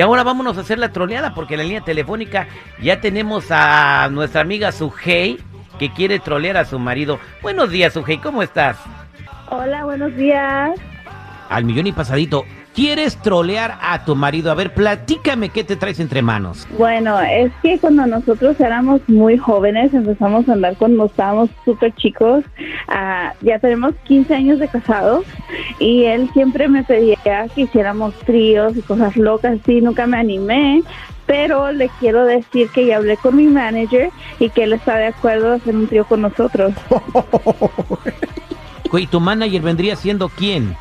Y ahora vámonos a hacer la troleada porque en la línea telefónica ya tenemos a nuestra amiga Sujei que quiere trolear a su marido. Buenos días, Sujei, ¿cómo estás? Hola, buenos días. Al millón y pasadito. ¿Quieres trolear a tu marido? A ver, platícame qué te traes entre manos. Bueno, es que cuando nosotros éramos muy jóvenes, empezamos a andar cuando estábamos súper chicos. ah, ya tenemos 15 años de casados y él siempre me pedía que hiciéramos tríos y cosas locas así. Nunca me animé, pero le quiero decir que ya hablé con mi manager y que él está de acuerdo a hacer un trío con nosotros. ¿Y tu manager vendría siendo quién?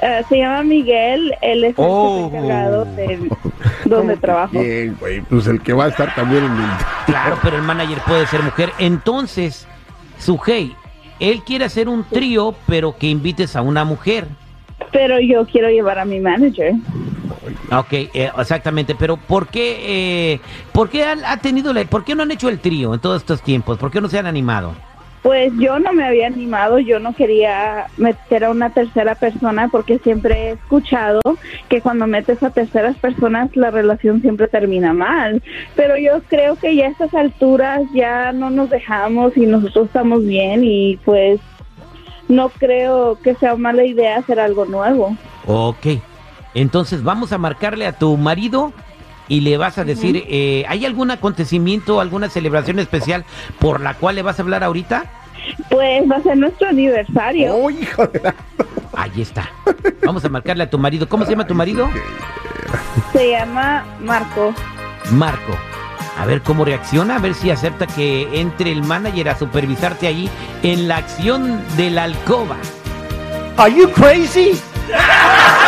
Ah, se llama Miguel, él es el Oh. encargado de donde trabajo. Bien, güey, pues el que va a estar también en el... Claro, pero el manager puede ser mujer. Entonces, Sujei, él quiere hacer un trío, pero que invites a una mujer. Pero yo quiero llevar a mi manager. Ok, eh, exactamente, pero ¿por qué, eh, ¿por qué ha, ha tenido, la, por qué no han hecho el trío en todos estos tiempos? ¿Por qué no se han animado? Pues yo no me había animado, yo no quería meter a una tercera persona porque siempre he escuchado que cuando metes a terceras personas la relación siempre termina mal. Pero yo creo que ya a estas alturas ya no nos dejamos y nosotros estamos bien y pues no creo que sea mala idea hacer algo nuevo. Ok, entonces vamos a marcarle a tu marido y le vas a decir, eh, ¿hay algún acontecimiento, alguna celebración especial por la cual le vas a hablar ahorita? Pues va a ser nuestro aniversario. ¡Oh, hijo de la... Ahí está. Vamos a marcarle a tu marido. ¿Cómo se llama tu marido? Se llama Marco. Marco. A ver cómo reacciona, a ver si acepta que entre el manager a supervisarte ahí en la acción de la alcoba. Are you crazy?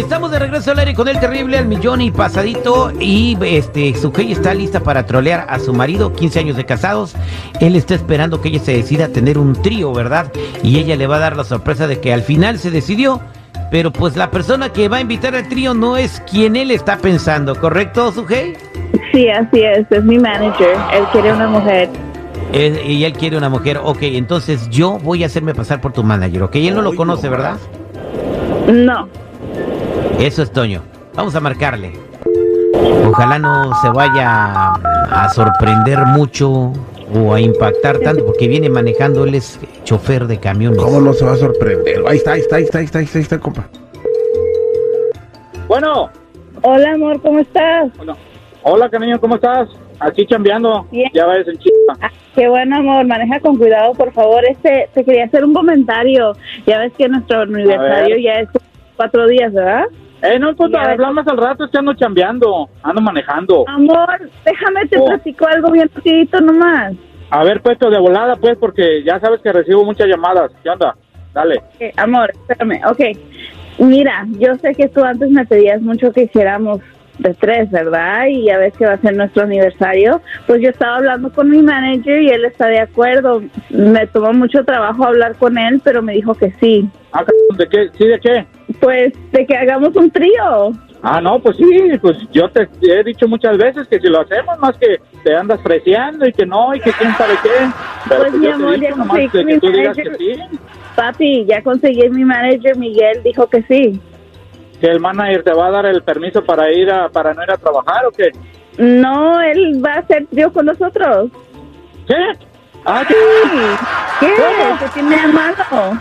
Estamos de regreso al aire con el terrible al millón y pasadito y este Sujei está lista para trolear a su marido, 15 años de casados. Él está esperando que ella se decida a tener un trío, ¿verdad? Y ella le va a dar la sorpresa de que al final se decidió, pero pues la persona que va a invitar al trío no es quien él está pensando, ¿correcto, Sujei? Sí, así es, es mi manager. Él quiere una mujer. Es- y él quiere una mujer, ok, entonces yo voy a hacerme pasar por tu manager, ok, él no lo conoce, no ¿verdad? No. Eso es Toño. Vamos a marcarle. Ojalá no se vaya a sorprender mucho o a impactar tanto porque viene manejando, él es chofer de camiones. ¿Cómo no se va a sorprender? Ahí está, ahí está, ahí está, ahí está, ahí está, ahí está, compa. Bueno, Hola, amor, ¿cómo estás? hola cariño, ¿cómo estás? Aquí chambeando. Bien. Ya ves en chica. Ah, qué bueno, amor. Maneja con cuidado, por favor. Este, te quería hacer un comentario. Ya ves que nuestro aniversario ver. ya es cuatro días, ¿verdad? Eh, no ves. hablamos al rato, es que ando chambeando, ando manejando. Amor, déjame te Oh. platico algo bien rapidito nomás. A ver, puesto de volada, pues, porque ya sabes que recibo muchas llamadas. ¿Qué onda? Dale. Amor, espérame. Ok. Mira, yo sé que tú antes me pedías mucho que hiciéramos de tres, ¿verdad? Y ya ves que va a ser nuestro aniversario. Pues yo estaba hablando con mi manager y él está de acuerdo. Me tomó mucho trabajo hablar con él, pero me dijo que sí. Ah, ¿De qué? ¿Sí, de qué? Pues de que hagamos un trío. Ah, no, pues sí, pues yo te he dicho muchas veces que si lo hacemos, más que te andas freseando y que no, y que quién sabe qué. Pero Pues, mi amor, ya conseguí que mi manager. sí, Papi, ya conseguí mi manager, Miguel, dijo que sí. que el manager te va a dar el permiso para ir a, para no ir a trabajar o qué. No, él va a hacer trío con nosotros. ¿Qué? Ah, ¿qué? ¿Qué? ¿Cómo? ¿Qué tiene de malo?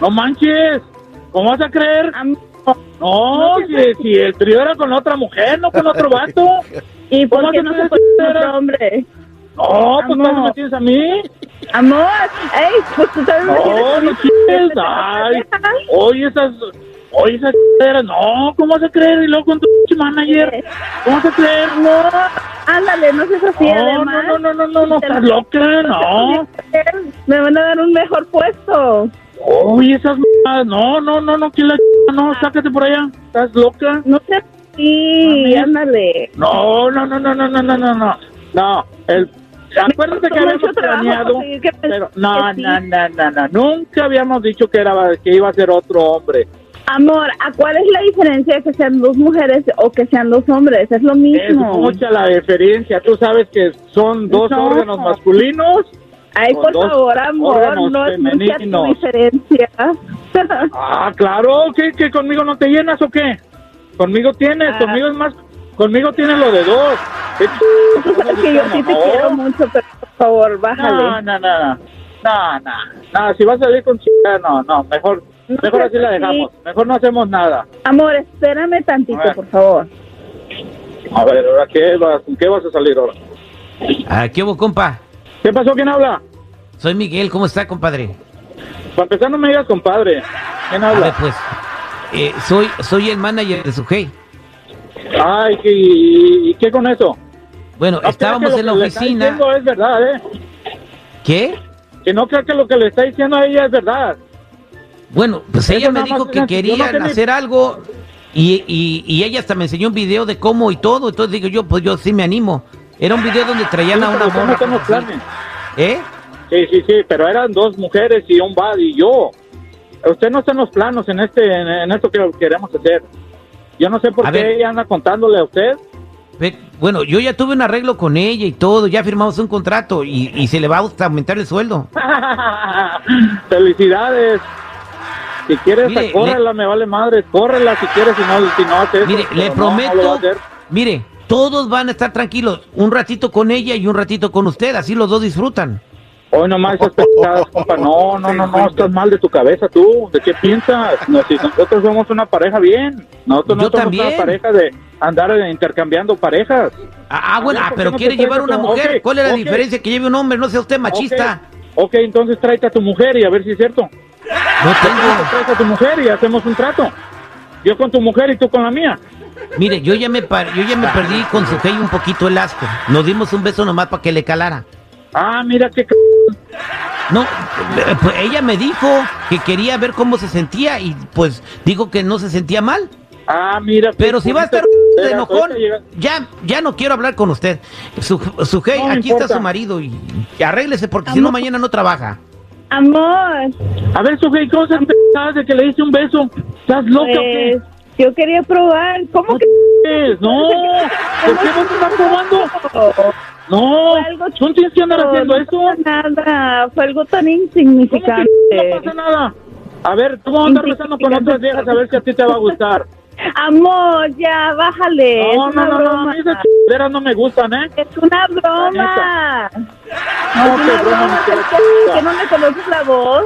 No manches, ¿cómo vas a creer? Am- No, No, si, si el trío era con otra mujer, no con otro vato. ¿Y por ¿Cómo qué no no se puede con era? otro hombre? No, pues. ¿cómo me tienes a mí? Amor, ey, pues tú me No, a mí. no chingues, ay. Oye, esas, oye, esas chingaderas, no, ¿cómo vas a creer? Y luego con tu manager, ¿cómo vas a creer? No, ándale, no seas así, No, además. no, no, no, no, no, Te estás lo- loca, no. Me van a dar un mejor puesto. Oye, esas no, no, no, no, que la no, sácate por allá, estás loca. No así, Mami. ándale. No, no, no, no, no, no, no, no, no. No, el, Acuérdate que habíamos planeado, que- pero no, sí. no, no, no, no, nunca habíamos dicho que era que iba a ser otro hombre. Amor, ¿a cuál es la diferencia de que sean dos mujeres o que sean dos hombres? Es lo Es mismo. mucha la diferencia. Tú sabes que son dos No. órganos masculinos. Ay, por favor, amor, no es mucha tu diferencia. Ah, claro, ¿qué, que conmigo no te llenas o qué? Conmigo tienes, Ah. conmigo es más, conmigo tienes lo de dos. ¿Qué ch- Tú sabes que yo sí te No. quiero mucho, pero por favor, No, bájale. no, no, no, no, no, no, si vas a salir con chica, no, no, mejor, No mejor así la dejamos, mejor no hacemos nada. Amor, espérame tantito, por favor. A ver, ¿ahora qué vas, con qué vas a salir ahora? Ah, ¿Qué hubo, compa? ¿Qué pasó? ¿Quién habla? Soy Miguel, ¿cómo está, compadre? Para empezar no me digas compadre, ¿quién A ver, habla? pues, eh, soy, soy el manager de Sujei. Ay, ¿qué- ¿y, y qué con eso? Bueno, No estábamos en lo la que le está oficina. diciendo es verdad, ¿eh? ¿Qué? Que no creo que lo que le está diciendo a ella es verdad. Bueno, pues Eso ella me dijo que no querían hacer algo y, y, y ella hasta me enseñó un video de cómo y todo. Entonces digo yo, pues yo sí me animo. Era un video donde traían a una morra. ¿Eh? Sí, sí, sí, pero eran dos mujeres y un bad y yo. Usted no está en los planos en este en, en esto que queremos hacer. Yo no sé por A qué ver. ella anda contándole a usted. Bueno, yo ya tuve un arreglo con ella y todo, ya firmamos un contrato y, y se le va a aumentar el sueldo. Felicidades. Si quieres, Mire, córrela, me vale madre. Córrela si quieres, si no, si no hace eso. Mire, le no, no prometo, mire, todos van a estar tranquilos, un ratito con ella y un ratito con usted, así los dos disfrutan. Hoy nomás esas pendejadas, compa. No, no, no, no, estás mal de tu cabeza tú. ¿De qué piensas? No, si nosotros somos una pareja bien. Nosotros no Yo somos también. una pareja de andar intercambiando parejas. Ah, ah, bueno, ah, ¿por pero no quiere llevar una mujer. ¿Cuál es la diferencia que lleve un hombre? No sea usted machista. Ok, ok, entonces tráete a tu mujer y a ver si es cierto. No tengo. Traes a tu mujer y hacemos un trato. Yo con tu mujer y tú con la mía. Mire, yo ya me par- yo ya me perdí con su un poquito el asco. Nos dimos un beso nomás para que le calara. Ah, mira qué... c- No, eh, pues ella me dijo que quería ver cómo se sentía y pues digo que no se sentía mal. Ah, mira... Pero si va a estar de enojón, ya, ya no quiero hablar con usted. Su, su No me aquí importa. está su marido y, y arréglese porque si no mañana no trabaja. Amor, A ver, Sujei, ¿cómo se empezaste de que le hice un beso? ¿Estás loca o qué? pues, yo quería probar. ¿Cómo que? Es? No, ¿por qué no te estás probando? No, Fue algo ¿tú tienes que andar haciendo no eso? pasa Nada, fue algo tan ¿Cómo insignificante. que no pasa nada? A ver, tú vas a andar besando con otras viejas a ver si a ti te va a gustar. Amor, ya, bájale. No, es no, una no, no, a broma. mí esas chingaderas no me gustan, ¿eh? Es una broma. No, es qué una broma, broma. ¿Que no me conoces la voz?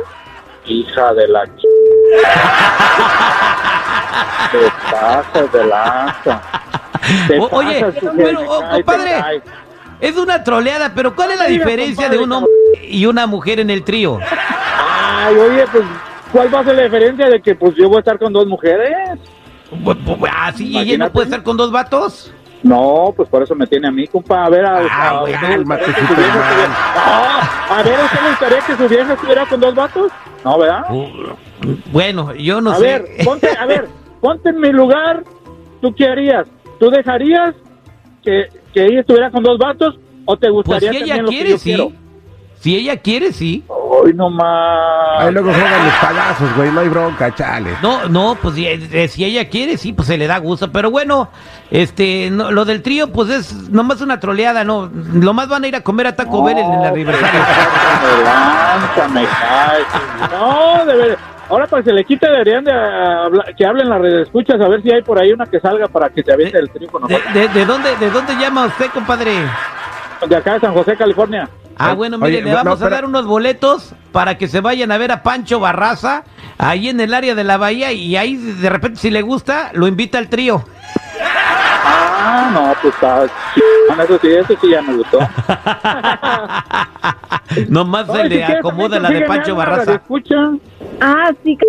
Hija de la ch... Te pasas de lanza. Te O- oye, pasas, oh, compadre. Es una troleada, pero ¿cuál es la Mira, diferencia de un hombre y una mujer en el trío? Ay, oye, pues, ¿cuál va a ser la diferencia de que pues yo voy a estar con dos mujeres? Ah, sí, ¿y ella no puede estar con dos vatos? No, pues por eso me tiene a mí, compa. A ver, a, Ah, a- güey, ¿a cálmate, ver, ¿a usted le gustaría que su vieja estuviera con dos vatos? No, ¿verdad? Uh, bueno, yo no a sé. ver, ponte, a ver, ponte en mi lugar. ¿Tú qué harías? ¿Tú dejarías que, que ella estuviera con dos vatos o te Pues gustaría si ella también lo que quiere, yo sí. quiero? Si ella quiere, sí. Ay, no más. Ahí luego juegan los palazos, güey, no hay bronca, chale. No, no, pues si, eh, si ella quiere, sí, pues se le da gusto. Pero bueno, este, no, lo del trío, pues es nomás una troleada, ¿no? Lo más van a ir a comer a Taco Bell en el aniversario. Me lanza, me cae. No, de ver. Ahora para que se le quite deberían de hablar- que hablen las redes escuchas a ver si hay por ahí una que salga para que se aviente el trío con ¿De, nosotros. de, de dónde, ¿De dónde llama usted, compadre? De acá de San José, California. Ah, Oye, bueno, mire, oye, le no, vamos no, a dar unos boletos para que se vayan a ver a Pancho Barraza ahí en el área de la bahía y ahí de repente si le gusta lo invita al trío. Ah, no, pues está. chingón, Eso sí, eso sí ya me gustó. Nomás No, se si le acomoda la de Pancho Barraza. radioescucha. Ah, sí, c-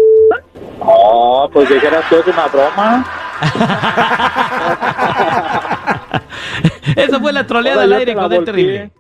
No, pues dijeras tú es una broma. Esa fue la troleada Ahora al aire con el terrible.